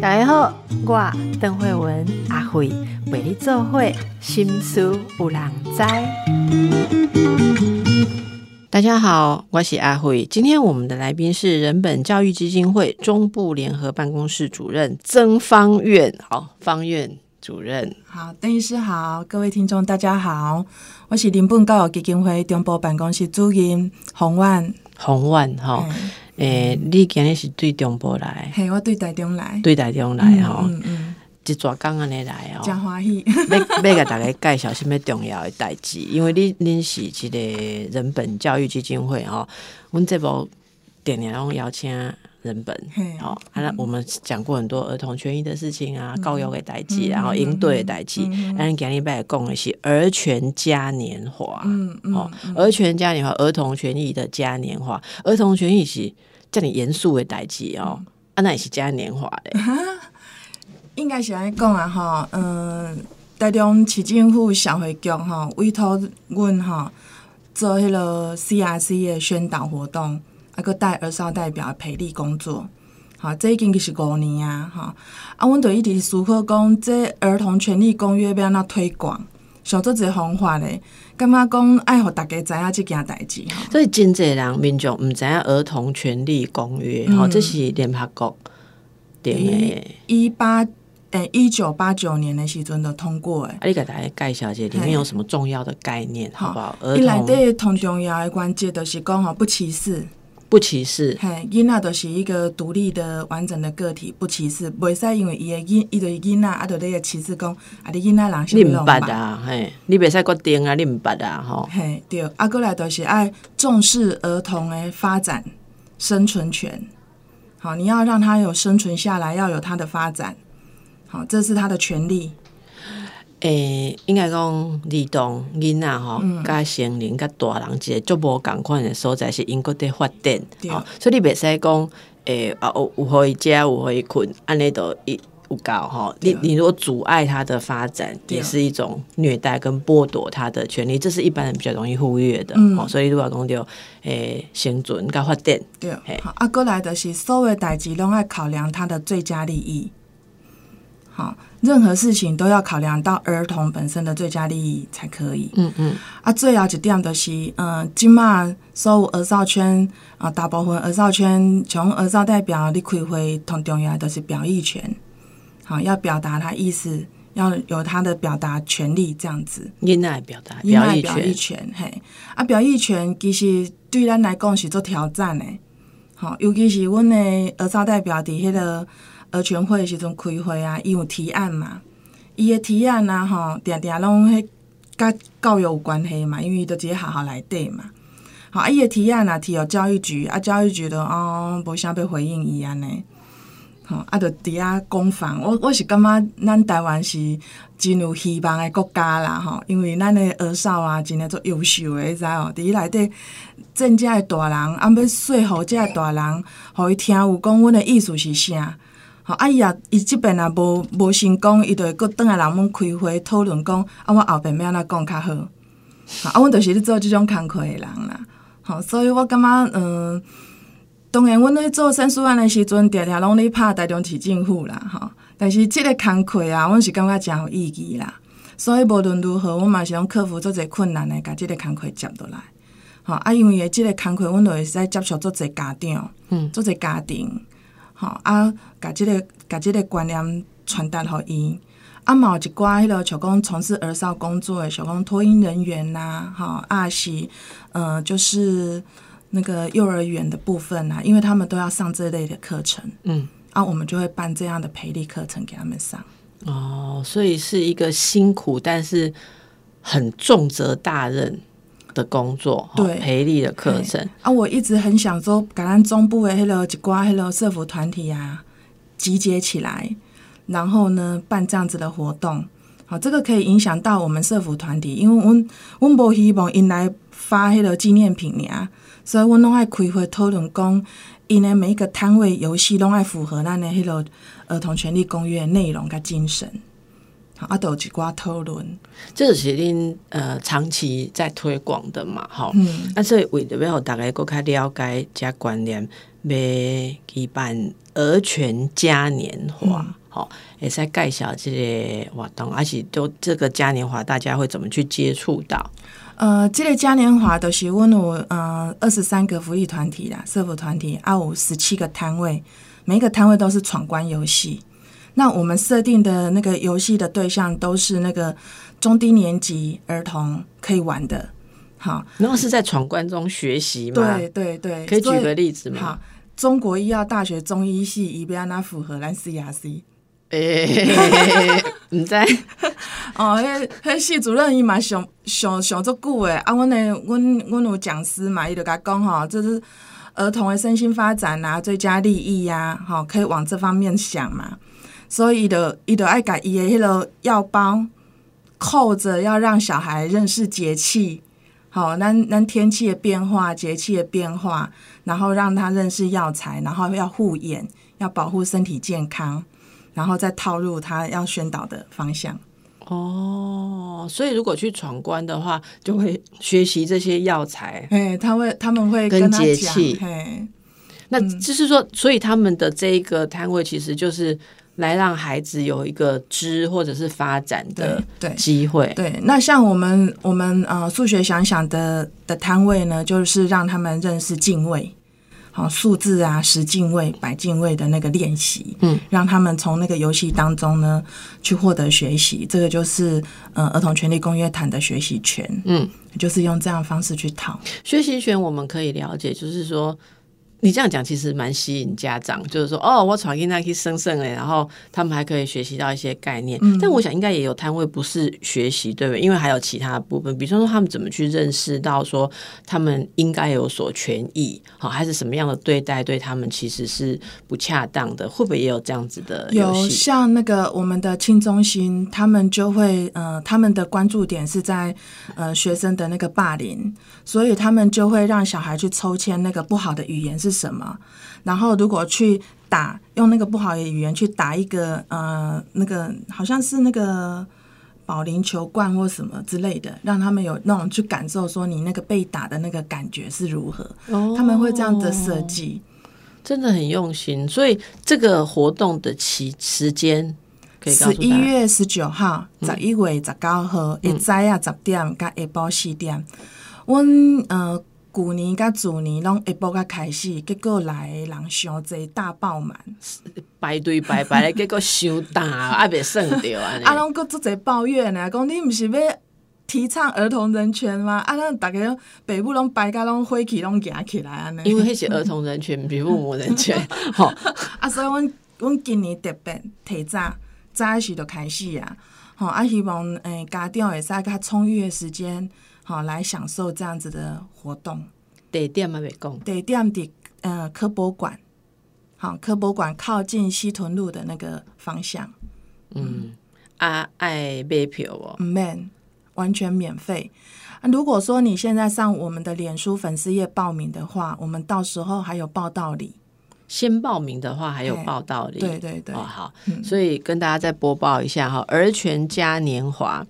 大家好，我邓慧文阿慧为你做会心思有人知。大家好，我是阿慧。今天我们的来宾是人本教育基金会中部联合办公室主任曾方院。好，方院主任。好，邓医师好，各位听众大家好，我是人本教育基金会中部办公室主任洪万。洪万哈，诶，你今日是对中部来？系，我对台中来。对台中来吼，嗯嗯，一抓刚安尼来哦，真欢喜。要要甲大家介绍什物重要的代志？因为你恁是一个人本教育基金会吼，阮这部电影拢邀请。人本，好，那我们讲过很多儿童权益的事情啊，教育的代际，然后应对的代际。但今日拜讲的是儿权嘉年华，嗯嗯，哦，儿权嘉年华，儿童权益的嘉年华，儿童权益是叫你严肃的代际哦，啊，那也是嘉年华的，应该是安讲啊，哈，嗯，台中市政府社会局哈委托阮哈做迄个 CRC 的宣导活动。啊，个带儿少代表培力工作，好，这已经是五年啊，哈，啊，阮对一直思考讲，这儿童权利公约要安怎推广，想做一个方法咧，感觉讲爱互大家知影即件代志，所以真济人民众毋知影儿童权利公约，吼，这是联合国定诶，一八。诶，一九八九年的时阵就通过诶。啊，你给大家介绍一下里面有什么重要的概念，好不好？儿童。伊内底同重要的关键就是讲吼，不歧视。不歧视，嘿，囡仔都是一个独立的、完整的个体，不歧视，袂使因为伊的囡，伊对囡仔啊，就咧歧视讲，啊，你囡仔人是唔捌啊，嘿，你袂使决定啊，你唔捌啊，吼，嘿，对，啊，过来都是爱重视儿童的发展、生存权，好，你要让他有生存下来，要有他的发展，好，这是他的权利。诶，应该讲儿童囡仔吼，甲成人甲大人一个足无共款的所在是因国伫发展，吼，所以你袂使讲诶啊有有互伊食有互伊困，安尼都一有够吼。你你如果阻碍他的发展，也是一种虐待跟剥夺他的权利，这是一般人比较容易忽略的，吼。所以如果讲着诶生存甲发展，对，好啊，过来的是所有代志拢爱考量他的最佳利益。好，任何事情都要考量到儿童本身的最佳利益才可以。嗯嗯。啊，最要一点的是，嗯，今嘛所有儿少圈啊，大部分儿少圈从儿少代表你开会，同重要都是表意权。好，要表达他意思，要有他的表达权利，这样子。应该表达表意权，嘿。啊，表意权其实对咱来讲是做挑战的。好，尤其是阮的儿少代表伫迄个。儿全会时阵开会啊，伊有提案嘛？伊的提案啊，吼，定定拢迄甲教育有关系嘛，因为伊都直接学校内底嘛。好，啊，伊的提案啊，提到教育局，啊，教育局都哦，无啥要回应伊安尼。吼，啊，就伫遐攻防。我我是感觉咱台湾是真有希望的国家啦，吼，因为咱的儿少啊，真诶足优秀诶，知哦？伫伊内底，正的大人，啊，要说服遮的大人，互伊听有讲，阮的意思是啥？好，啊伊也伊即边也无无成功，伊就会阁倒来人们开会讨论讲，啊我后边要安怎讲较好。吼，啊阮就是咧做即种工课的人啦。吼，所以我感觉，嗯，当然阮咧做申诉案的时阵，常常拢咧拍台中市政府啦，吼。但是即个工课啊，阮是感觉诚有意义啦。所以无论如何，阮嘛是用克服做侪困难的，甲即个工课接落来。吼，啊因为即个工课，阮就会使接触做侪家长，嗯，做侪家庭。吼啊，甲即个甲即个观念传达互伊。啊，嘛有一寡迄落像讲从事儿少工作的，像讲托婴人员呐，吼啊是，呃，就是那个幼儿园的部分呐，因为他们都要上这类的课程，嗯，啊，我们就会办这样的培力课程给他们上。哦，所以是一个辛苦，但是很重责大任。的工作，对培力的课程啊，我一直很想说，把咱中部的迄个一寡迄个社服团体啊集结起来，然后呢办这样子的活动。好，这个可以影响到我们社服团体，因为阮阮无希望因来发迄个纪念品尔，所以阮拢爱开会讨论讲，因的每一个摊位游戏拢爱符合咱的迄个儿童权利公约内容甲精神。啊，都有一寡讨论。这个是恁呃长期在推广的嘛，吼。嗯，那所以为了要大家更加了解加观念，要举办儿权嘉年华，好、也在介绍这个活动，而且都这个嘉年华大家会怎么去接触到？呃，这个嘉年华都是阮有呃二十三个福利团体啦，社福团体啊，有十七个摊位，每一个摊位都是闯关游戏。那我们设定的那个游戏的对象都是那个中低年级儿童可以玩的。好，然后是在闯关中学习嘛？对对对，可以举所个例子好吗？，中国医药大学中医系伊要哪符合咱 CRC？诶、你在 哦，迄迄系主任伊嘛上上上足久诶，啊，阮诶，阮阮有讲师嘛，伊就甲讲吼，这是儿童的身心发展啊，最佳利益呀、啊，吼，可以往这方面想嘛。所以伊就伊就爱改伊诶迄个药包扣着，要让小孩认识节气，好，咱咱天气的变化、节气的变化，然后让他认识药材，然后要护眼，要保护身体健康，然后再套入他要宣导的方向。哦，所以如果去闯关的话，就会学习这些药材。哎，他会他们会跟跟他讲节气嘿，那就是说，所以他们的这一个摊位其实就是来让孩子有一个知或者是发展的对对机会。对。那像我们我们呃数学想想的的摊位呢，就是让他们认识进位，好数字啊、十进位、百进位的那个练习，嗯，让他们从那个游戏当中呢去获得学习，这个就是呃儿童权利公约谈的学习权，嗯，就是用这样的方式去讨。学习权我们可以了解，就是说。你这样讲其实蛮吸引家长，就是说，哦，我闯进那去生生哎，然后他们还可以学习到一些概念。但我想应该也有摊位不是学习，对不对？因为还有其他的部分，比如说他们怎么去认识到说他们应该有所权益，好，还是什么样的对待对他们其实是不恰当的，会不会也有这样子的游有？像那个我们的青中心，他们就会呃，他们的关注点是在呃学生的那个霸凌，所以他们就会让小孩去抽签那个不好的语言是什么，然后如果去打用那个不好的语言去打一个呃那个好像是那个。保龄球罐或什么之类的，让他们有那种去感受，说你那个被打的那个感觉是如何，哦他们会这样的设计。真的很用心，所以这个活动的期时间可以告十。一月十九号、十一月十九号，一早啊十点甲下晡四点。阮呃旧年甲主年拢下晡甲开始，结果来的人伤济，大爆满，排队排排的，结果伤大，啊，袂算着安尼。啊，拢搁做者抱怨呢，讲你毋是要提倡儿童人权吗？啊，咱逐个北部拢排甲拢火气拢行起来安尼。因为迄是儿童人权，比父母人权。吼，啊，所以阮阮今年特别提早早时就开始啊，吼啊，希望诶、家长会使较充裕的时间，吼来享受这样子的活动。地点嘛袂讲。地点伫呃科博馆，好，科博馆靠近西屯路的那个方向，嗯，啊，爱买票哦。唔免完全免费。啊如果说你现在上我们的脸书粉丝页报名的话，我们到时候还有报道礼。先报名的话，还有嘿报道礼。对对对。哦，好，所以跟大家再播报一下哈，儿权嘉年华，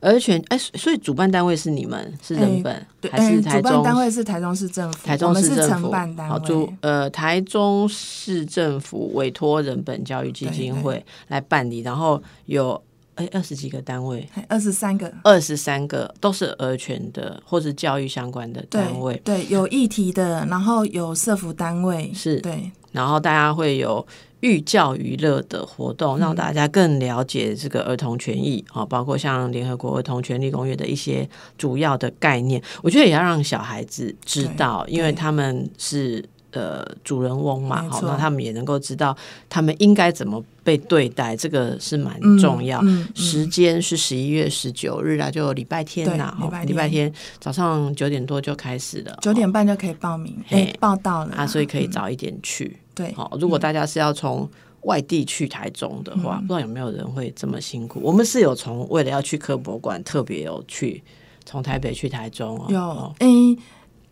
儿权哎，所以主办单位是你们，是人本、对，还是哎台中？主办单位是台中市政府，台中市政府。承办单好，主。呃台中市政府委托人本教育基金对会来办理，然后有哎二十几个单位，二十三个。二十三个都是儿权的或是教育相关的对单位，对，有议题的，然后有社服单位，是。对然后大家会有寓教于乐的活动，让大家更了解这个儿童权益啊，包括像联合国儿童权利公约的一些主要的概念。我觉得也要让小孩子知道，因为他们是呃主人翁嘛，好，那他们也能够知道他们应该怎么被对待，这个是蛮嗯重要。嗯嗯。时间是十一月十九日啊，就礼拜天呐，对礼拜天。早上九点多就开始了，九点半就可以报名，嘿。哎，报到了啊，所以可以早一点去。对，好，如果大家是要从外地去台中的嗯话，不知道有没有人会这么辛苦？我们是有从为了要去科博馆，特别有去从台北去台中哦。有哦，诶、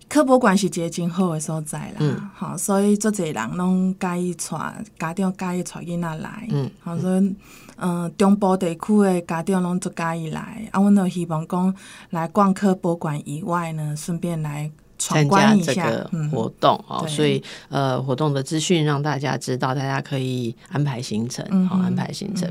科博馆是一个真好的所在啦，好，所以做侪人拢介意带家长介意带囡仔来，吼，所以嗯，中部地区的家长拢做介意来，啊，阮都希望讲来逛科博馆以外呢，顺便来。参加这个活动哦，所以呃，活动的资讯让大家知道，大家可以安排行程，好安排行程。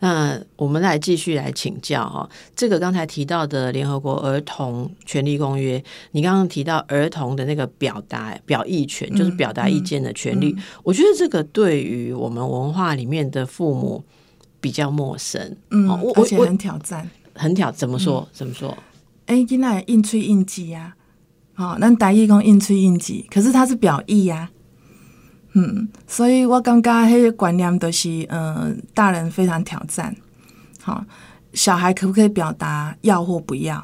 那我们来继续来请教哈，这个刚才提到的联合国儿童权利公约，你刚刚提到儿童的那个表达表意权，就是表达意见的权利。我觉得这个对于我们文化里面的父母比较陌生，嗯，而且很挑战，很挑，怎么说？怎么说？哎，现在应催应记呀。好，咱台语讲应催应急，可是它是表意呀，嗯，所以我感觉迄个观念都是，嗯，大人非常挑战。好，小孩可不可以表达要或不要？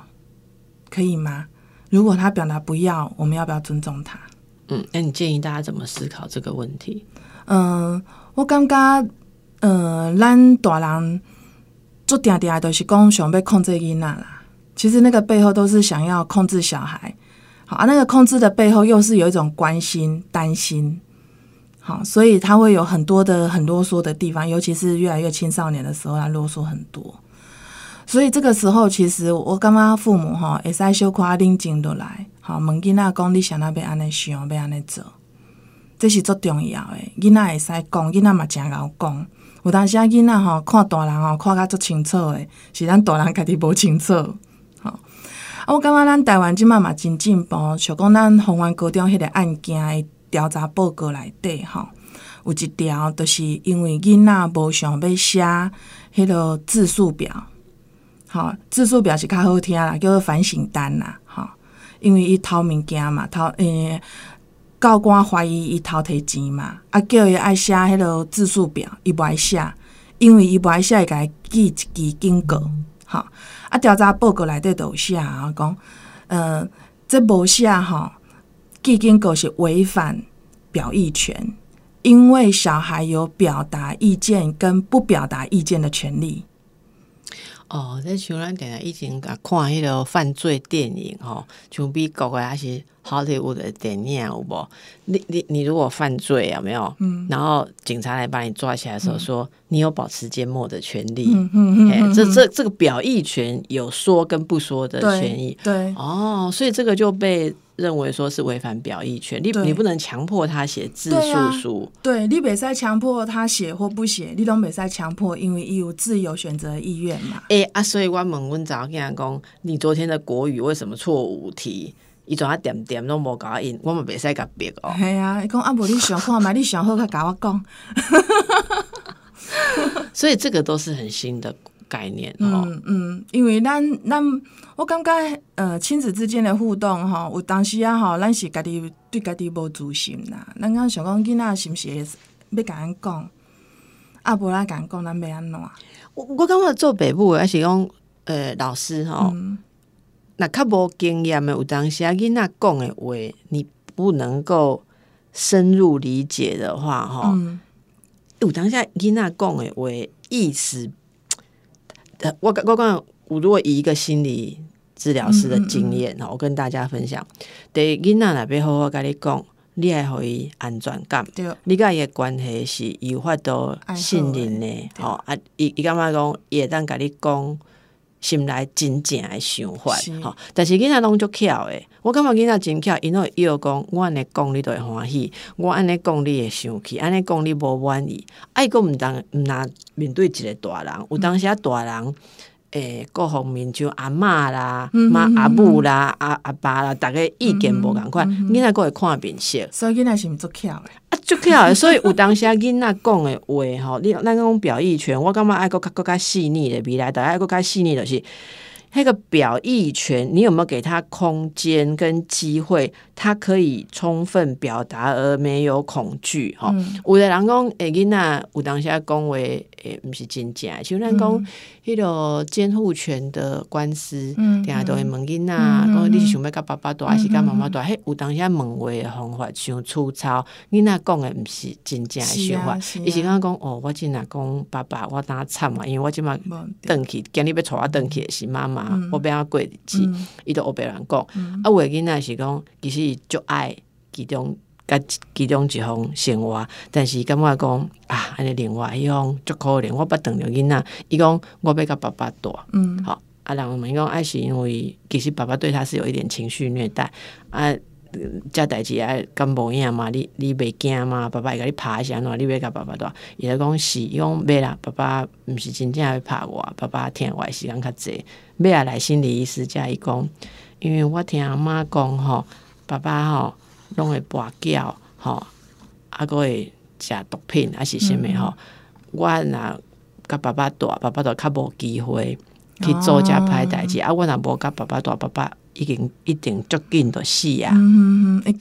可以吗？如果他表达不要，我们要不要尊重他？嗯，那你建议大家怎么思考这个问题？嗯，我感觉，嗯，咱大人做定定都是讲想要控制囡仔啦，其实那个背后都是想要控制小孩。啊，那个控制的背后又是有一种关心、担心，好，所以他会有很多的很啰嗦的地方，尤其是越来越青少年的时候，他啰嗦很多。所以这个时候，其实我刚刚父母哈，会使小夸冷静落来，好，问囡仔讲你想要要安尼想，要安尼做，这是最重要的。囡仔会使讲，囡仔嘛真够讲。有当时啊，囡仔吼看大人吼看甲足清楚的，是咱大人家己无清楚。我感觉咱台湾即马嘛真进步，像讲咱红湾高中迄个案件的调查报告内底吼，有一条就是因为囡仔无想要写迄个字数表，吼，字数表是较好听啦，叫做反省单啦，吼，因为伊偷物件嘛，偷诶，教官怀疑伊偷摕钱嘛，啊，叫伊爱写迄个字数表，伊无爱写，因为伊无爱写，会甲伊记一支警告，吼。啊，调查报告内底都有写啊，讲，呃，这无写吼，基金狗是违反表意权，因为小孩有表达意见跟不表达意见的权利。哦，这像咱以前甲看迄个犯罪电影吼，像美国诶还是好莱坞的电影有无？你你你如果犯罪有没有？嗯，然后警察来把你抓起来的时候，说你有保持缄默的权利。嗯嗯嗯，这这这个表意权有说跟不说的权益。对，哦，所以这个就被。认为说是违反表意权，你你不能强迫他写字数书，对你北赛强迫他写或不写，你都北赛强迫，因为有自由选择意愿嘛。哎啊，所以我问阮早跟人讲，你昨天的国语为什么错误题？伊怎啊点点都无搞印，我们袂使甲逼哦。系啊，伊讲啊，无你想看嘛，你想好，甲甲我讲。所以这个都是很新的。概念嗯嗯，因为咱咱我感觉呃亲子之间的互动吼，有当时啊吼，咱是家己对家己无自信啦。咱刚想讲囡仔是毋是要甲咱讲，啊无咱甲咱讲，咱要安怎？我我感觉做北部还是讲呃老师吼，那较无经验的有当时啊囡仔讲的话，你不能够深入理解的话吼，有当下囡仔讲的话意思。我我讲，我如果以一个心理治疗师的经验哈，我跟大家分享，对囡仔那边好好跟你讲，你爱互伊安全感，你甲伊的关系是有法度信任的，吼啊，伊伊感觉讲，伊会当甲你讲。心内真正诶想法，吼！但是囡仔拢足巧诶，我感觉囡仔真巧，因为伊有讲，我安尼讲你都会欢喜，我安尼讲你会生气，安尼讲你无满意，啊，伊个毋当毋拿面对一个大人，有当时啊大人。诶，各方面就阿嬷啦、妈阿母啦、阿阿爸啦，大家意见无共款，囡仔个会看面色。所以囡仔是毋足巧诶，啊，足巧诶。所以有当时囡仔讲的话吼，你咱讲表意权，我感觉爱个较更较细腻的，未来大家爱个较细腻就是。那个表意权，你有没有给他空间跟机会，他可以充分表达而没有恐惧？哈，有的人讲，诶，囡仔有当下讲话，诶，不是真正，像咱讲迄个监护权的官司，定下都会问囡仔，讲你是想要甲爸爸大还是甲妈妈大？嘿，有当下问话的方法像粗糙，囡仔讲的毋是真正的想法，伊是讲讲，哦，我真若讲爸爸，我当惨嘛，因为我即嘛登去，今日要带我登去是妈妈。嘛，我不要跪记，伊都别人讲。啊，有的囡仔是讲，其实伊就爱其中甲其中一方生活，但是感觉讲啊，安尼另外迄方足可怜，我捌等着囡仔，伊讲我要甲爸爸带，嗯，好，啊，人们讲爱是因为其实爸爸对他是有一点情绪虐待，啊。遮代志啊，敢无影嘛？你你袂惊嘛？爸爸会甲你拍一下，喏，你要甲爸爸带？伊就讲是，伊讲袂啦，爸爸毋是真正会拍我，爸爸听话时间较济。尾啊来心理医师遮伊讲，因为我听阿妈讲吼，爸爸吼拢会跋筊吼，啊，个会食毒品还是啥物吼？我若甲爸爸大，爸爸就较无机会去做遮歹代志。啊，我若无甲爸爸大，爸爸。已经一定足紧的死啊！嗯哎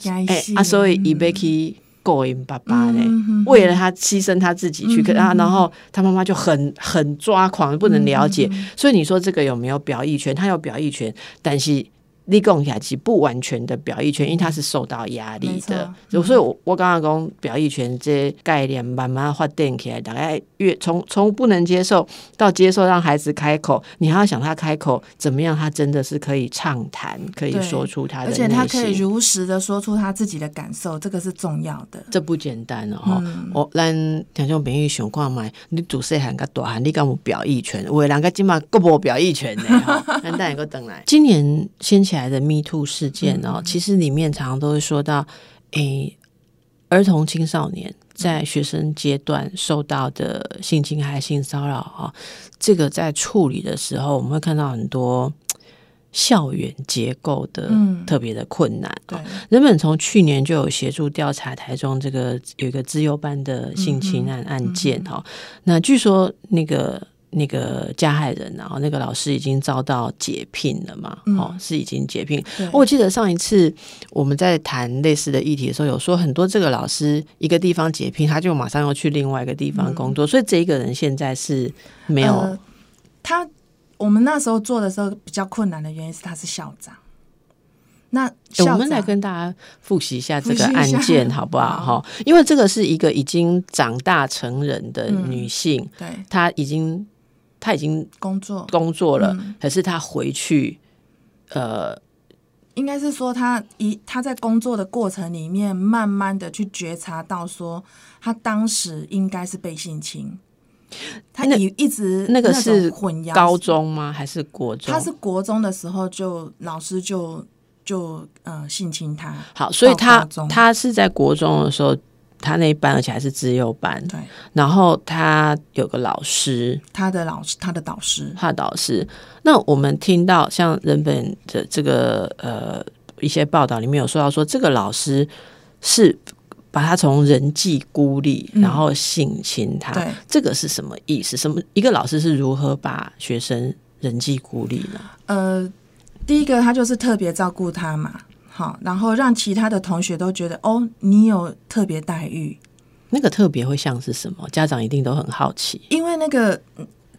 啊，所以伊要去勾引爸爸呢，为了他牺牲他自己去，可啊，然后他妈妈就很很抓狂，不能了解。所以你说这个有没有表意权？他有表意权，但是。立功下其不完全的表意权，因为他是受到压力的，所以，我我刚刚讲表意权这概念慢慢发展起来，大概越从从不能接受到接受，让孩子开口，你还要想他开口怎么样，他真的是可以畅谈，可以说出他的，而且他可以如实的说出他自己的感受，这个是重要的。这不简单哦，哈！我咱听众朋友想看嘛，你主细汉跟大汉，你敢有表意权？有两个今嘛够无表意权呢？哈，咱等一个等来，今年先。起来的 Me Too 事件哦，其实里面常常都会说到，诶，儿童青少年在学生阶段受到的性侵害、性骚扰啊，这个在处理的时候，我们会看到很多 校园结构的特别的困难。对，人们从去年就有协助调查台中这个有一个自由班的性侵案案件哈，那据说那个。那个加害人，然后那个老师已经遭到解聘了嘛？哦，是已经解聘。我记得上一次我们在谈类似的议题的时候，有说很多这个老师一个地方解聘，他就马上要去另外一个地方工作，所以这一个人现在是没有他。我们那时候做的时候比较困难的原因是他是校长。那我们来跟大家复习一下这个案件好不好？哈，因为这个是一个已经长大成人的女性，对，她已经。他已经工作工作了，可是他回去，呃，应该是说他一他在工作的过程里面，慢慢的去觉察到说，他当时应该是被性侵。他一一直那个是混淆高中吗？还是国中？他是国中的时候就老师就就呃性侵他。好，所以他他是在国中的时候。他那一班，而且还是自幼班。对，然后他有个老师，他的老师，他的导师，他的导师。那我们听到像人本的这个呃一些报道里面有说到，说这个老师是把他从人际孤立，然后性侵他。对，这个是什么意思？什么一个老师是如何把学生人际孤立呢？呃，第一个他就是特别照顾他嘛。好，然后让其他的同学都觉得哦，你有特别待遇。那个特别会像是什么？家长一定都很好奇。因为那个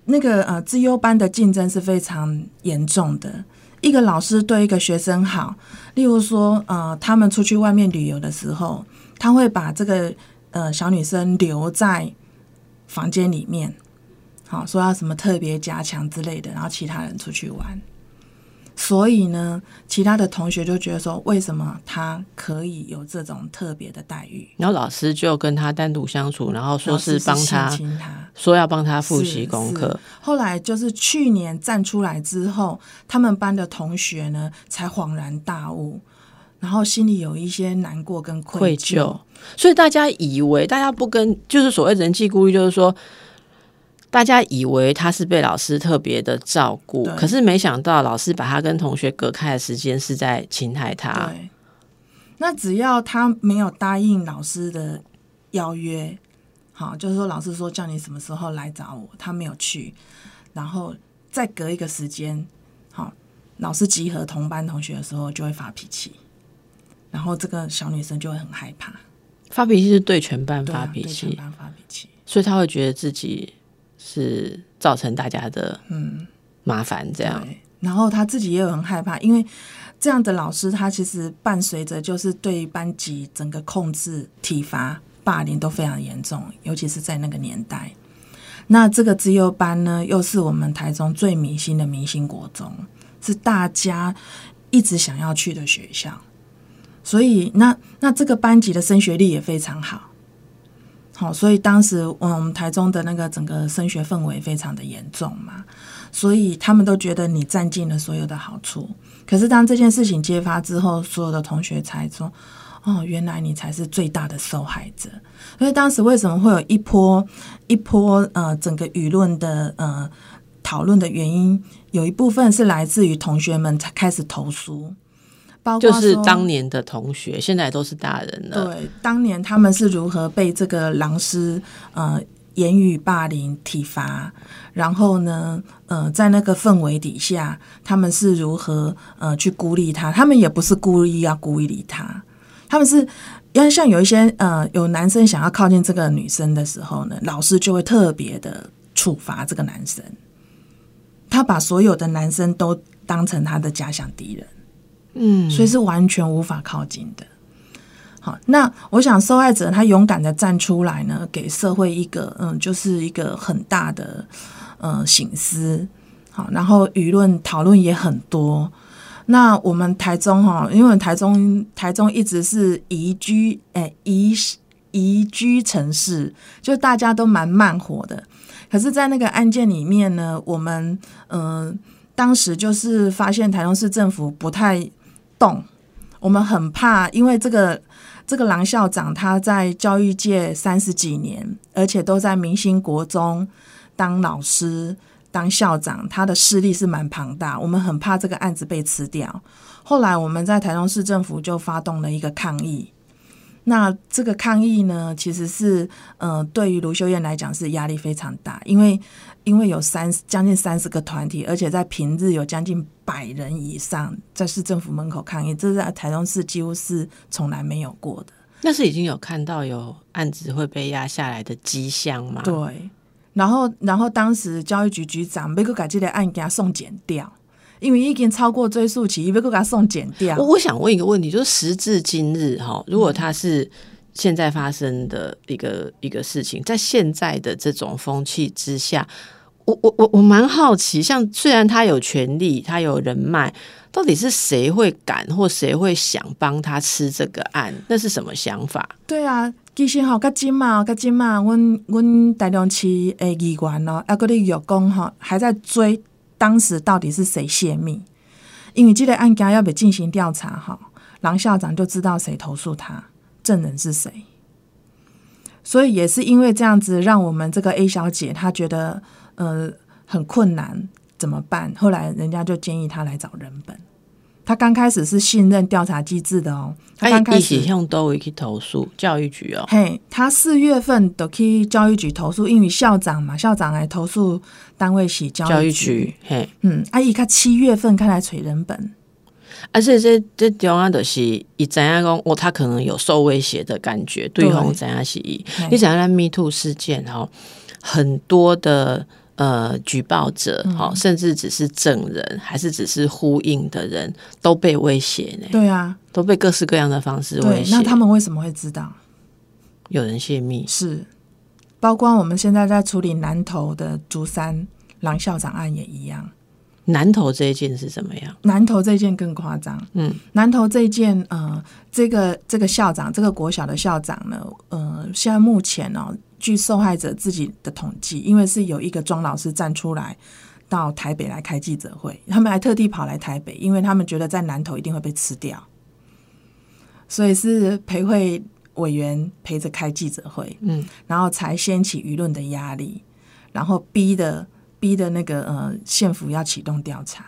那个呃，自优班的竞争是非常严重的。一个老师对一个学生好，例如说呃，他们出去外面旅游的时候，他会把这个呃小女生留在房间里面，好说要什么特别加强之类的，然后其他人出去玩。所以呢，其他的同学就觉得说，为什么他可以有这种特别的待遇？然后老师就跟他单独相处，然后说是帮他，说要帮他复习功课。后来就是去年站出来之后，他们班的同学呢才恍然大悟，然后心里有一些难过跟愧疚。所以大家以为大家不跟，就是所谓人际孤立，就是说。大家以为他是被老师特别的照顾，可是没想到老师把他跟同学隔开的时间是在侵害他。对，那只要他没有答应老师的邀约，好，就是说老师说叫你什么时候来找我，他没有去，然后再隔一个时间，好，老师集合同班同学的时候就会发脾气，然后这个小女生就会很害怕。发脾气是对全班发脾气，全班发脾气，所以他会觉得自己。是造成大家的嗯麻烦这样，然后他自己也有很害怕，因为这样的老师他其实伴随着就是对班级整个控制、体罚、霸凌都非常严重，尤其是在那个年代。那这个资优班呢，又是我们台中最明星的明星国中，是大家一直想要去的学校。所以，那那这个班级的升学率也非常好。好，所以当时我们台中的那个整个升学氛围非常的严重嘛，所以他们都觉得你占尽了所有的好处。可是当这件事情揭发之后，所有的同学才说：“哦，原来你才是最大的受害者。”所以当时为什么会有一波一波呃整个舆论的呃讨论的原因，有一部分是来自于同学们才开始投诉。就是当年的同学，现在都是大人了。对，当年他们是如何被这个老师呃言语霸凌、体罚，然后呢，呃，在那个氛围底下，他们是如何呃去孤立他？他们也不是故意要孤立他，他们是因为像有一些呃有男生想要靠近这个女生的时候呢，老师就会特别的处罚这个男生，他把所有的男生都当成他的假想敌人。嗯，所以是完全无法靠近的。好，那我想受害者他勇敢的站出来呢，给社会一个嗯，就是一个很大的呃醒思。好，然后舆论讨论也很多。那我们台中哈，因为台中台中一直是宜居诶宜宜居城市，就大家都蛮慢活的。可是，在那个案件里面呢，我们嗯当时就是发现台中市政府不太。动，我们很怕，因为这个这个郎校长他在教育界三十几年，而且都在明星国中当老师、当校长，他的势力是蛮庞大。我们很怕这个案子被吃掉。后来我们在台中市政府就发动了一个抗议。那这个抗议呢，其实是呃，对于卢秀燕来讲是压力非常大，因为因为有三将近三十个团体，而且在平日有将近百人以上在市政府门口抗议，这是在台中市几乎是从来没有过的。那是已经有看到有案子会被压下来的迹象吗？对，然后然后当时教育局局长被个改这的案给他送检掉。因为已经超过追诉期，要不给他送检掉。我我想问一个问题，就是时至今日哈，如果他是现在发生的一个一个事情，在现在的这种风气之下，我我我我蛮好奇，像虽然他有权利，他有人脉，到底是谁会敢或谁会想帮他吃这个案？那是什么想法？对啊，其实哈，今金嘛，今金嘛，阮阮大量市诶议员咯，啊，个啲药工哈，还在追。当时到底是谁泄密？因为这个案件要被进行调查，哈，郎校长就知道谁投诉他，证人是谁。所以也是因为这样子，让我们这个 A 小姐她觉得呃很困难，怎么办？后来人家就建议她来找人本。他刚开始是信任调查机制的哦，他刚开始向都会去投诉教育局哦。嘿，他四月份都去教育局投诉，因为校长嘛，校长来投诉单位是教育局。嘿，嗯，阿姨他七月份开来催人本，而且这这中央的是以怎样讲，哦，他可能有受威胁的感觉，对方怎样是以你想要 Me Too 事件哈，很多的。呃，举报者，好，甚至只是证人，还是只是呼应的人，都被威胁呢？对啊，都被各式各样的方式威胁。那他们为什么会知道？有人泄密是，包括我们现在在处理南投的竹山郎校长案也一样。南投这一件是怎么样？南投这一件更夸张。嗯，南投这一件，呃，这个这个校长，这个国小的校长呢，呃，现在目前呢。据受害者自己的统计，因为是有一个庄老师站出来到台北来开记者会，他们还特地跑来台北，因为他们觉得在南投一定会被吃掉，所以是陪会委员陪着开记者会，嗯，然后才掀起舆论的压力，然后逼的逼的那个呃县府要启动调查，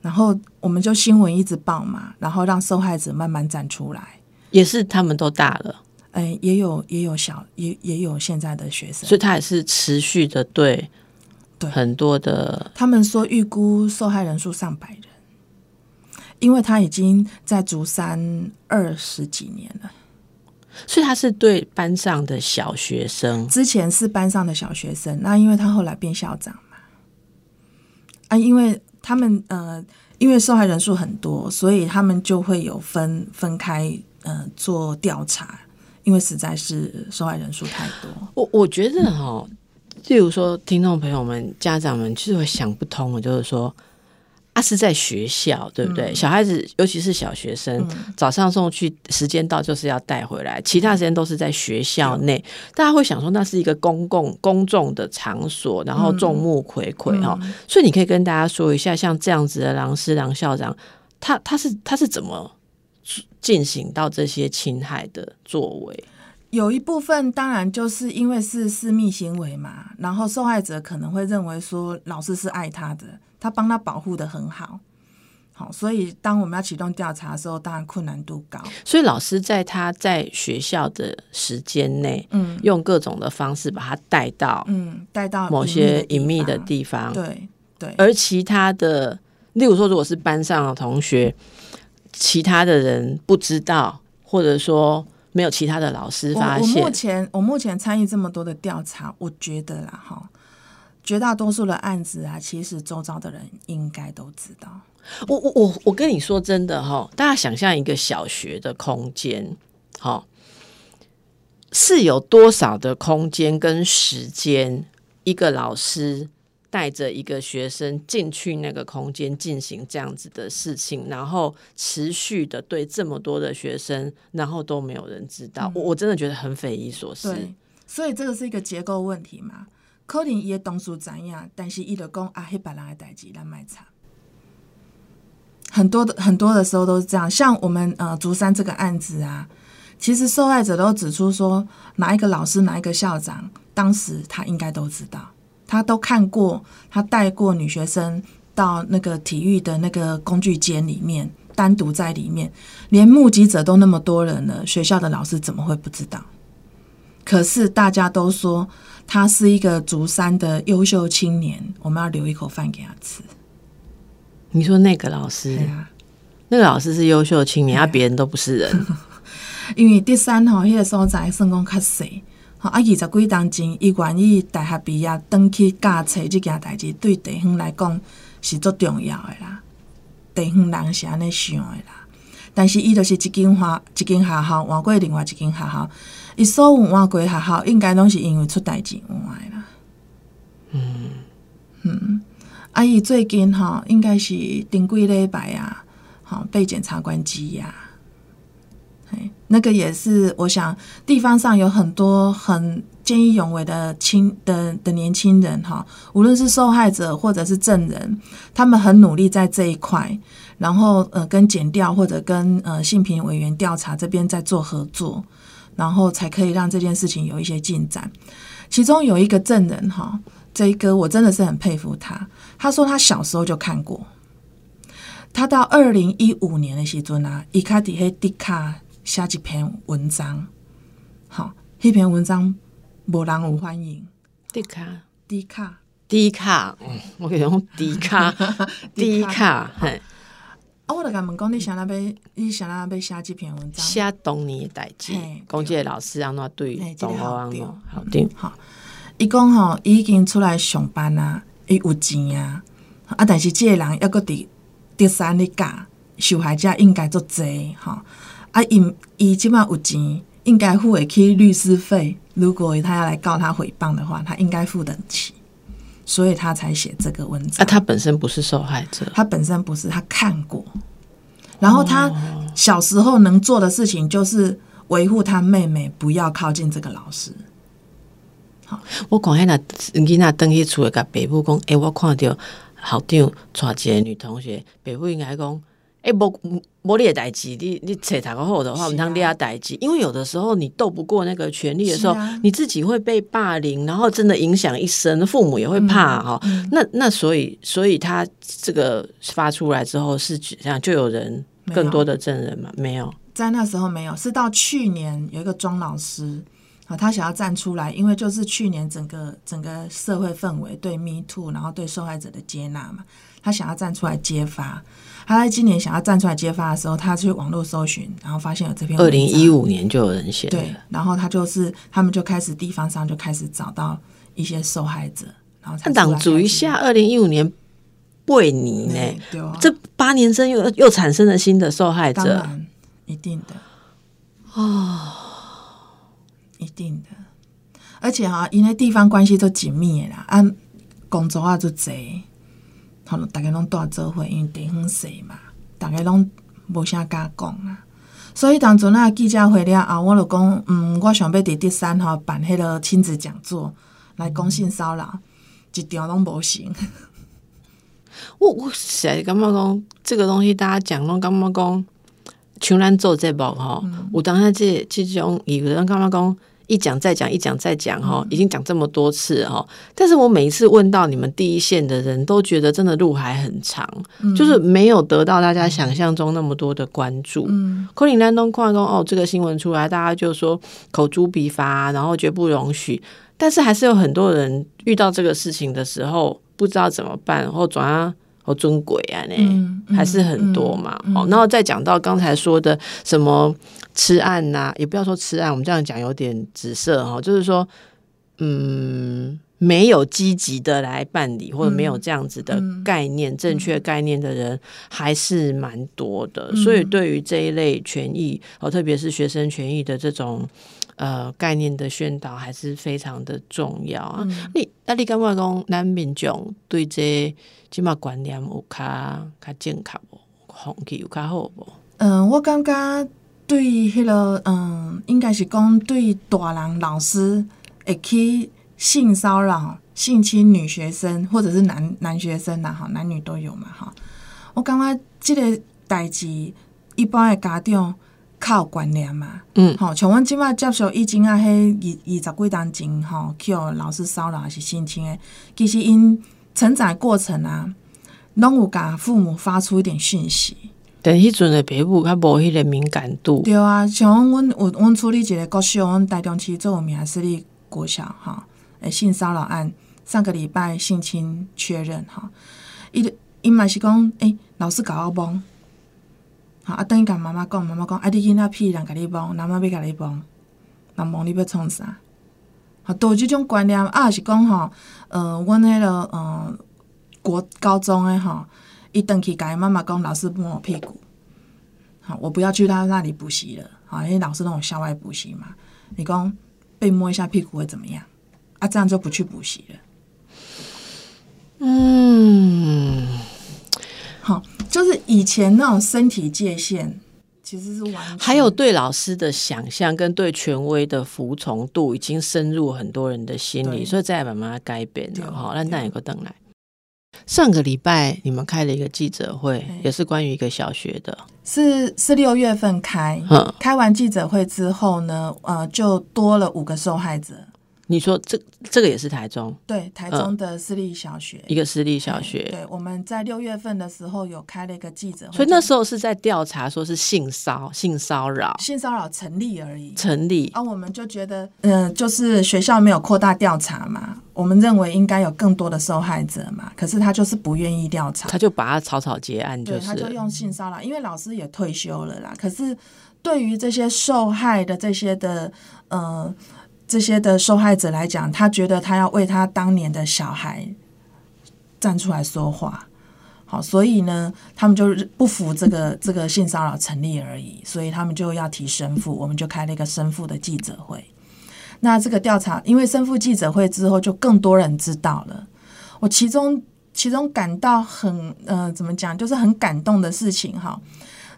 然后我们就新闻一直报嘛，然后让受害者慢慢站出来，也是他们都大了。哎，也有也有小也也有现在的学生，所以他也是持续的对对很多的。他们说预估受害人数上百人，因为他已经在竹山二十几年了，所以他是对班上的小学生。之前是班上的小学生，那因为他后来变校长嘛，啊，因为他们呃，因为受害人数很多，所以他们就会有分分开呃做调查。因为实在是受害人数太多，我我觉得哈，例如说，听众朋友们、家长们，其实会想不通的，就是说。啊，是在学校，对不对？小孩子，尤其是小学生，早上送去，时间到就是要带回来，其他时间都是在学校内。大家会想说，那是一个公共、公众的场所，然后众目睽睽哈。所以你可以跟大家说一下，像这样子的狼师、狼校长，他他是他是怎么进行到这些侵害的作为？有一部分当然就是因为是私密行为嘛，然后受害者可能会认为说老师是爱他的。他帮他保护的很好，好，所以当我们要启动调查的时候，当然困难度高。所以老师在他在学校的时间内，嗯，用各种的方式把他带到，嗯，带到某些隐秘的地方，对对。而其他的，例如说，如果是班上的同学，其他的人不知道，或者说没有其他的老师发现。我目前我目前参与这么多的调查，我觉得啦，哈。绝大多数的案子啊，其实周遭的人应该都知道。我我我我跟你说真的哈，大家想象一个小学的空间，哈，是有多少的空间跟时间？一个老师带着一个学生进去那个空间进行这样子的事情，然后持续的对这么多的学生，然后都没有人知道。我我真的觉得很匪夷所思。所以这个是一个结构问题嘛？可能伊的同事知影，但是伊就讲啊，迄别人的代志咱卖查。很多的很多的时候都是这样，像我们呃竹山这个案子啊，其实受害者都指出说，哪一个老师、哪一个校长，当时他应该都知道，他都看过，他带过女学生到那个体育的那个工具间里面，单独在里面，连目击者都那么多人了，学校的老师怎么会不知道？可是大家都说。他是一个竹山的优秀青年，我们要留一口饭给他吃。你说那个老师，那个老师是优秀青年，啊，别人都不是人。因为第三吼，迄个所在算讲较细，啊，二十几当前，伊愿意大学毕业登去教册即件代志，对地方来讲是足重要的啦。地方人是安尼想的啦，但是伊就是一间花，一间学校换过另外一间学校。伊所有换过学校，应该拢是因为出代志换啦。嗯嗯，啊，伊最近吼，应该是顶几礼拜啊，好被检察官羁押。那个也是，我想地方上有很多很见义勇为的青的的年轻人哈，无论是受害者或者是证人，他们很努力在这一块，然后呃，跟检调或者跟呃性平委员调查这边在做合作。然后才可以让这件事情有一些进展。其中有一个证人哈，这一个我真的是很佩服他。他说他小时候就看过，他到二零一五年的时阵啊，伊卡迪黑迪卡写一篇文章，好，那篇文章无人有欢迎。迪卡，迪卡，迪卡，我可以用迪卡，迪卡，嘿。我就甲问讲，你想要要，你想要要写这篇文章？写当年的代志，讲这个老师安怎对同学安怎好对。好，伊讲吼，伊已经出来上班啊，伊有钱啊，啊，但是这个人抑个伫第三咧教，受害者应该足济吼，啊，伊伊即码有钱，应该付得起律师费。如果他要来告他诽谤的话，他应该付得起。所以他才写这个文章。啊，他本身不是受害者，他本身不是，他看过。然后他小时候能做的事情就是维护他妹妹不要靠近这个老师。好，我讲迄那囡仔登去厝，甲爸母讲，诶，我看到校长带一个女同学，爸母应该讲。哎，无无你的代志，你你扯他个后的话，我们当你啊代志，因为有的时候你斗不过那个权力的时候，你自己会被霸凌，然后真的影响一生，父母也会怕哈。那那所以所以他这个发出来之后，是这样就有人更多的证人嘛？没有，在那时候没有，是到去年有一个庄老师啊，他想要站出来，因为就是去年整个整个社会氛围对 Me Too，然后对受害者的接纳嘛，他想要站出来揭发。他在今年想要站出来揭发的时候，他去网络搜寻，然后发现有这篇。二零一五年就有人写。对，然后他就是他们就开始地方上就开始找到一些受害者，然后他党主一下，二零一五年贝尼呢？这八年生又又产生了新的受害者，一定的哦，一定的。而且哈，因为地方关系都紧密的啦，按工作啊就济，好，大家拢住做伙，因为地方小嘛，大家拢无啥敢讲啊。所以当阵啊记者会了后，我就讲，嗯，我想要伫第三吼办迄个亲子讲座来讲性骚扰，一条拢无成。我我实在感觉讲，这个东西大家讲拢感觉讲，像咱做节目吼，有当下这这种有人感觉讲。一讲再讲，一讲再讲，哈，已经讲这么多次哈。但是我每一次问到你们第一线的人都觉得真的路还很长，就是没有得到大家想象中那么多的关注。嗯，柯林丹东矿工哦，这个新闻出来，大家就说口诛笔伐，然后绝不容许。但是还是有很多人遇到这个事情的时候，不知道怎么办，或转啊。好尊贵啊，那还是很多嘛。哦，然后再讲到刚才说的什么吃案呐，也不要说吃案，我们这样讲有点紫色哈，就是说，嗯，没有积极的来办理，或者没有这样子的概念、正确概念的人，还是蛮多的。所以对于这一类权益，哦，特别是学生权益的这种。呃，概念的宣导还是非常的重要啊！你那你感觉讲，咱民众对这即码观念有较较正确无？风气有较好无？嗯，我感觉对迄个嗯，应该是讲对大人老师会去性骚扰、性侵女学生，或者是男男学生呐，哈，男女都有嘛，哈。我感觉即个代志，一般的家长。靠观念嘛，嗯，吼，像阮即摆接受以前啊，迄二二十几当前吼，去互老师骚扰还是性侵诶，其实因成长过程啊，拢有甲父母发出一点讯息。但迄阵诶，爸母较无迄个敏感度。对啊，像阮有阮处理一个国小，阮台中市做有名私立国小哈，诶，性骚扰案上个礼拜性侵确认哈，伊伊嘛是讲，诶，老师搞我帮。好啊！等于甲妈妈讲，妈妈讲，啊，你囡仔屁人甲你帮，妈妈要甲你帮，人帮你要创啥？好，都有即种观念啊，是讲吼，呃，阮迄个呃，国高中诶吼，伊登去甲伊妈妈讲，老师摸我屁股，好，我不要去他那里补习了，好，因为老师那种校外补习嘛，你讲被摸一下屁股会怎么样？啊，这样就不去补习了。嗯，好。就是以前那种身体界限，其实是完。还有对老师的想象跟对权威的服从度，已经深入很多人的心里，所以再慢慢改变了哈。那那有个等来，上个礼拜你们开了一个记者会，也是关于一个小学的，是是六月份开，嗯，开完记者会之后呢，呃，就多了五个受害者。你说这这个也是台中，对，台中的私立小学，一个私立小学。对，我们在六月份的时候有开了一个记者会，所以那时候是在调查，说是性骚性骚扰，性骚扰成立而已，成立。啊，我们就觉得，嗯，就是学校没有扩大调查嘛，我们认为应该有更多的受害者嘛，可是他就是不愿意调查，他就把他草草结案，就是他就用性骚扰，因为老师也退休了啦。可是对于这些受害的这些的，呃。这些的受害者来讲，他觉得他要为他当年的小孩站出来说话，好，所以呢，他们就不服这个这个性骚扰成立而已，所以他们就要提生父，我们就开了一个生父的记者会。那这个调查，因为生父记者会之后，就更多人知道了。我其中其中感到很呃，怎么讲，就是很感动的事情哈。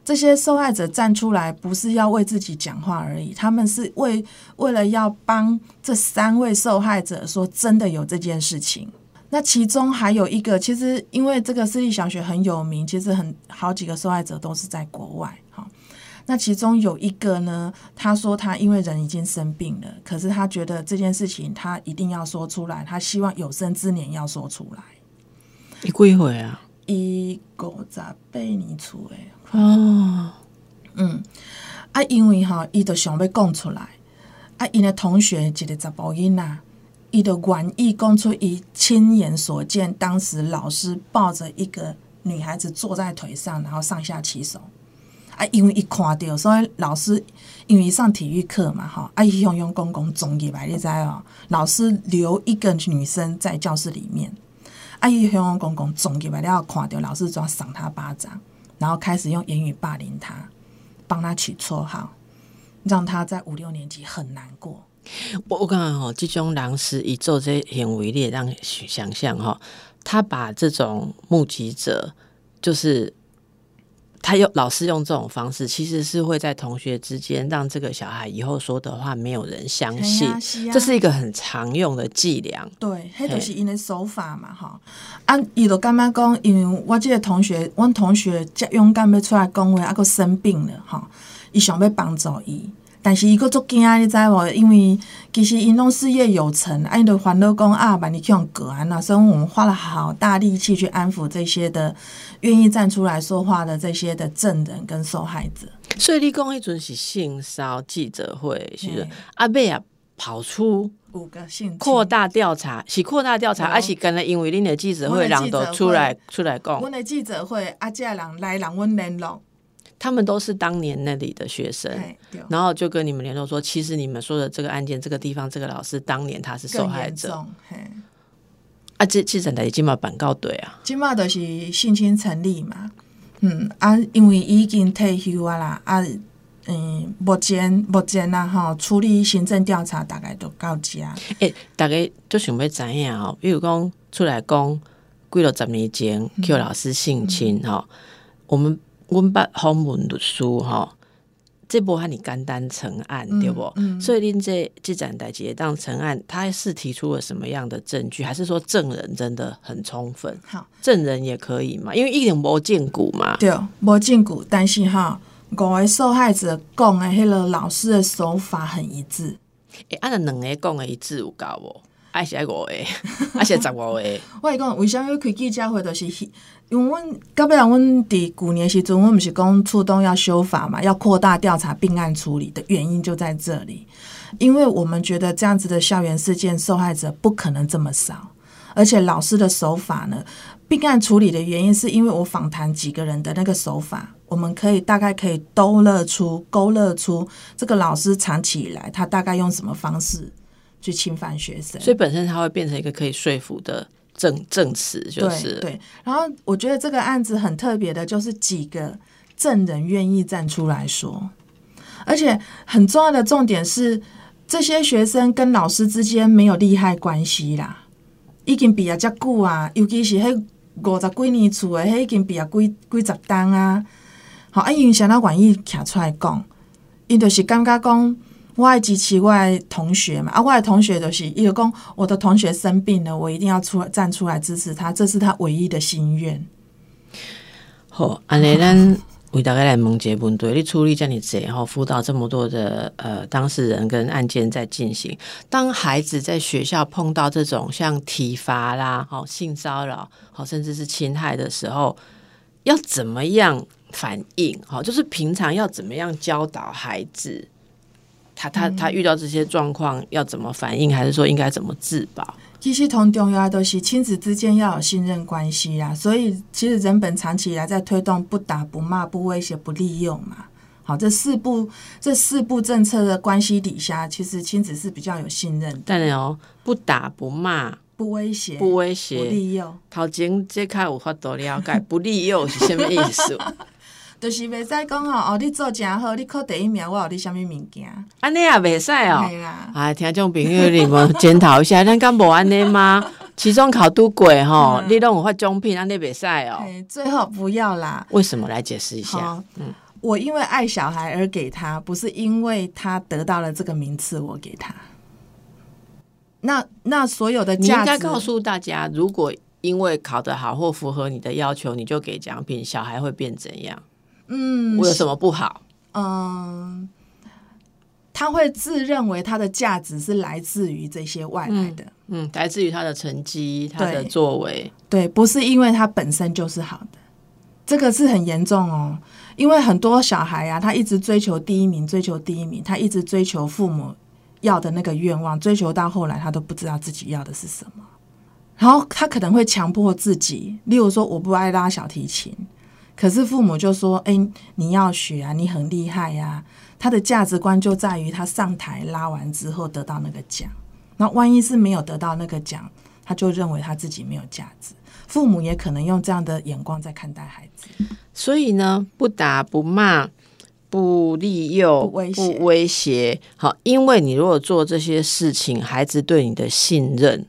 这些受害者站出来，不是要为自己讲话而已，他们是为为了要帮这三位受害者说，真的有这件事情。那其中还有一个，其实因为这个私立小学很有名，其实很好几个受害者都是在国外。哈，那其中有一个呢，他说他因为人已经生病了，可是他觉得这件事情他一定要说出来，他希望有生之年要说出来。你过一会啊？一五十八年出的。哦，嗯，啊，因为吼，伊就想要讲出来，啊，因的同学一个查甫囡仔，伊就愿意讲出伊亲眼所见，当时老师抱着一个女孩子坐在腿上，然后上下其手，啊，因为伊看着，所以老师因为上体育课嘛，吼，啊，伊用用公公总结来，你知哦，老师留一个女生在教室里面，啊，伊用用公公总结完了，看到老师就要赏他巴掌。然后开始用言语霸凌他，帮他取绰号，让他在五六年级很难过。我我刚刚吼，这种老师以做这行为，列让想象哈，他把这种目击者，就是他用老师用这种方式，其实是会在同学之间让这个小孩以后说的话没有人相信，这是一个很常用的伎俩。对，迄就是因的手法嘛，哈。啊，伊就感觉讲，因为我这个同学，我同学遮勇敢要出来讲话，啊，佮生病了，哈，伊想要帮助伊。但是伊个足惊，你知无？因为其实因拢事业有成，啊，因的烦恼讲啊，把你去用隔安那，所以我们花了好大力气去安抚这些的愿意站出来说话的这些的证人跟受害者。所以你讲迄阵是性骚记者会，是阿贝啊跑出五个性扩大调查，是扩大调查，还是跟了因为恁的记者会人都出来出来讲？阮的记者会啊，这人来人阮联络。他们都是当年那里的学生，然后就跟你们联络说，其实你们说的这个案件，这个地方这个老师当年他是受害者。啊，这这阵来金马板告对啊，金马都是性侵成立嘛，嗯啊，因为已经退休啊啦，啊嗯，目前目前啊哈，处理行政调查大概都到家。诶，大概就想要知影哦，比如讲出来讲，过了十年前 Q 老师性侵哈，我们。温八访问律师吼，这波和你简单成案对不？所以您这这盏代结当成案，他是提出了什么样的证据？还是说证人真的很充分？好，证人也可以嘛，因为一点无见骨嘛。对，无见骨，但是哈，五位受害者讲的迄个老师的手法很一致。诶，按两个讲的一致有够无？爱写五个，爱写十五个。我是讲，为什么？开记者会都是？因为阮到尾啊，阮伫旧年时阵，阮毋是讲触动要修法嘛，要扩大调查并案处理的原因就在这里。因为我们觉得这样子的校园事件受害者不可能这么？少，而且老师的手法呢，并案处理的原因是因为我访谈几个人的那个手法，我们可以大概可以勾勒出勾勒出这个老师长期以来他大概用什么？方式去侵犯学生，所以本身它会变成一个可以说服的。证证词就是。对，然后我觉得这个案子很特别的，就是几个证人愿意站出来说，而且很重要的重点是，这些学生跟老师之间没有利害关系啦，已经毕业遮久啊，尤其是迄五十几年厝的，迄已经毕业几几十单啊，好，啊，因为想到愿意站出来讲，伊就是感觉讲。我爱支持我的同学嘛，啊，我的同学就是伊就讲，我的同学生病了，我一定要出站出来支持他，这是他唯一的心愿。好，安尼咱 为大家来问一个问题：你处理这样子，然后辅导这么多的呃当事人跟案件在进行，当孩子在学校碰到这种像体罚啦、好性骚扰、好甚至是侵害的时候，要怎么样反应？好，就是平常要怎么样教导孩子？他他他遇到这些状况要怎么反应，还是说应该怎么自保？其实同重要都是亲子之间要有信任关系啦。所以其实人本长期以来在推动不打不骂不威胁不利用嘛。好，这四步这四步政策的关系底下，其实亲子是比较有信任的。但哦，不打不骂不威胁不威胁不利用，头前这开有法度了解不利用是什么意思？就是袂使讲吼，哦，你做真好，你考第一名，我有你啥物物件？安尼也袂使哦。系啦，啊，听众朋友，你们 检讨一下，咱敢无安尼吗？期中考都过吼，你拢有发奖品，安尼袂使哦。最好不要啦。为什么？来解释一下。嗯，我因为爱小孩而给他，不是因为他得到了这个名次，我给他。那那所有的，你应该告诉大家，如果因为考得好或符合你的要求，你就给奖品，小孩会变怎样？嗯，我有什么不好？嗯，他会自认为他的价值是来自于这些外来的，嗯，来自于他的成绩、他的作为，对，不是因为他本身就是好的，这个是很严重哦。因为很多小孩啊，他一直追求第一名，追求第一名，他一直追求父母要的那个愿望，追求到后来，他都不知道自己要的是什么，然后他可能会强迫自己，例如说，我不爱拉小提琴。可是父母就说：“哎，你要学啊，你很厉害呀。”他的价值观就在于他上台拉完之后得到那个奖。那万一是没有得到那个奖，他就认为他自己没有价值。父母也可能用这样的眼光在看待孩子。所以呢，不打不骂，不利诱、不威胁不威胁。好，因为你如果做这些事情，孩子对你的信任，嗯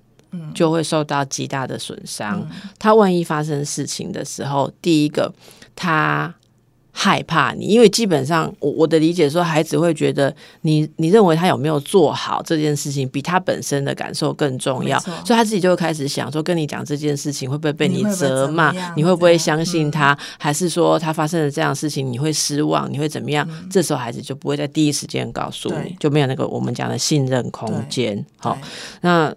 就会受到极大的损伤。他万一发生事情的时候，第一个他害怕你，因为基本上我我的理解说，孩子会觉得你你认为他有没有做好这件事情，比他本身的感受更重要，所以他自己就会开始想说，跟你讲这件事情会不会被你责骂？你会不会相信他？还是说他发生了这样的事情，你会失望？你会怎么样？这时候孩子就不会在第一时间告诉你，就没有那个我们讲的信任空间。好，那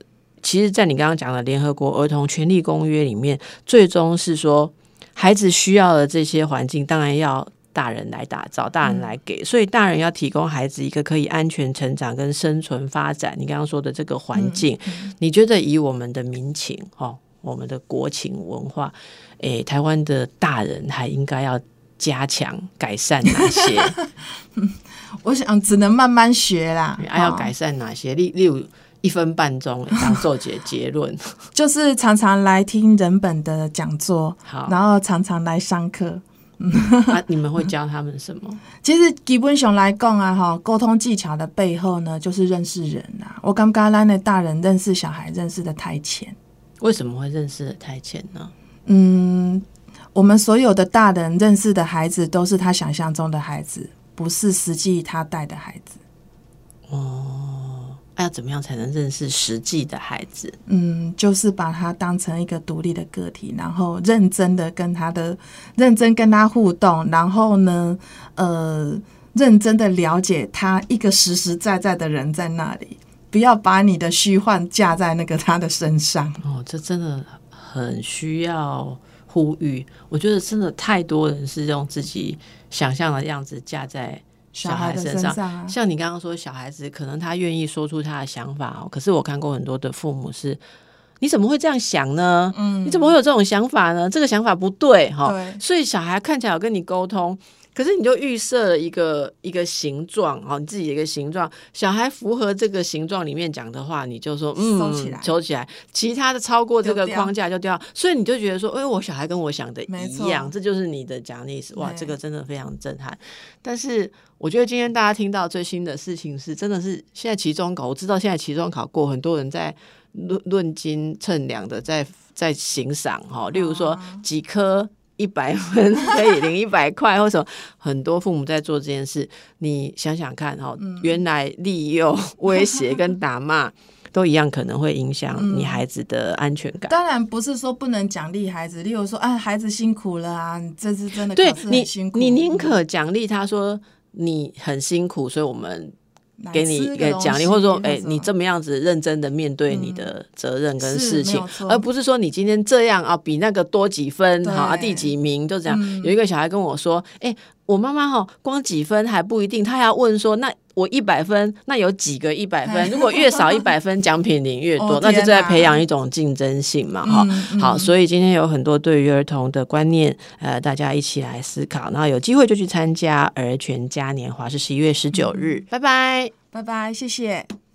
其实，在你刚刚讲的联合国儿童权利公约里面，最终是说，孩子需要的这些环境，当然要大人来打造，大人来给，所以大人要提供孩子一个可以安全成长跟生存发展。你刚刚说的这个环境，你觉得以我们的民情哦，我们的国情文化，诶，台湾的大人还应该要加强改善哪些？我想只能慢慢学啦。哦还要改善哪些？例例如一分半钟 当做结结论。就是常常来听人本的讲座，好，然后常常来上课。啊，你们会教他们什么？其实基本上来讲啊，哈，沟通技巧的背后呢，就是认识人啊。我感觉咱的大人认识小孩认识的太浅。为什么会认识的太浅呢？嗯，我们所有的大人认识的孩子都是他想象中的孩子，不是实际他带的孩子。那要怎么样才能认识实际的孩子？嗯，就是把他当成一个独立的个体，然后认真的跟他的认真跟他互动，然后呢，呃，认真的了解他一个实实在在的人在那里，不要把你的虚幻架在那个他的身上。哦，这真的很需要呼吁。我觉得真的太多人是用自己想象的样子架在小孩身上。身上啊，像你刚刚说，小孩子可能他愿意说出他的想法哦，可是我看过很多的父母是，你怎么会这样想呢？嗯你怎么会有这种想法呢？这个想法不对哈。对所以小孩看起来有跟你沟通，可是你就预设了一个一个形状哦，你自己的一个形状，小孩符合这个形状里面讲的话，你就说嗯，收起来收起来，其他的超过这个框架就掉，所以你就觉得说，哎，我小孩跟我想的一样，这就是你的讲的意思。哇，对这个真的非常震撼。但是我觉得今天大家听到最新的事情是，真的是现在期中考，我知道现在期中考过，很多人在论论斤称两的在在欣赏哈，例如说啊几科。一百分可以领一百块，或者很多父母在做这件事。你想想看哈，嗯原来利诱、威胁跟打骂都一样，可能会影响你孩子的安全感。当然不是说不能奖励孩子，例如说，啊，孩子辛苦了啊，你这次真的对你辛，苦，你宁可奖励他说你很辛苦，所以我们来给你吃个东一个奖励，或者说，哎、你这么样子认真的面对你的责任跟事情而不是说你今天这样啊，比那个多几分，好啊，第几名就这样。嗯。有一个小孩跟我说，哎、我妈妈哈，光几分还不一定，她还要问说，那我一百分，那有几个一百分？如果越少一百分，奖品领越多，哦 那就在培养一种竞争性嘛，哈、嗯嗯好，所以今天有很多对于儿童的观念，呃，大家一起来思考，然后有机会就去参加儿全嘉年华，是十一月十九日，拜拜。拜拜，谢谢。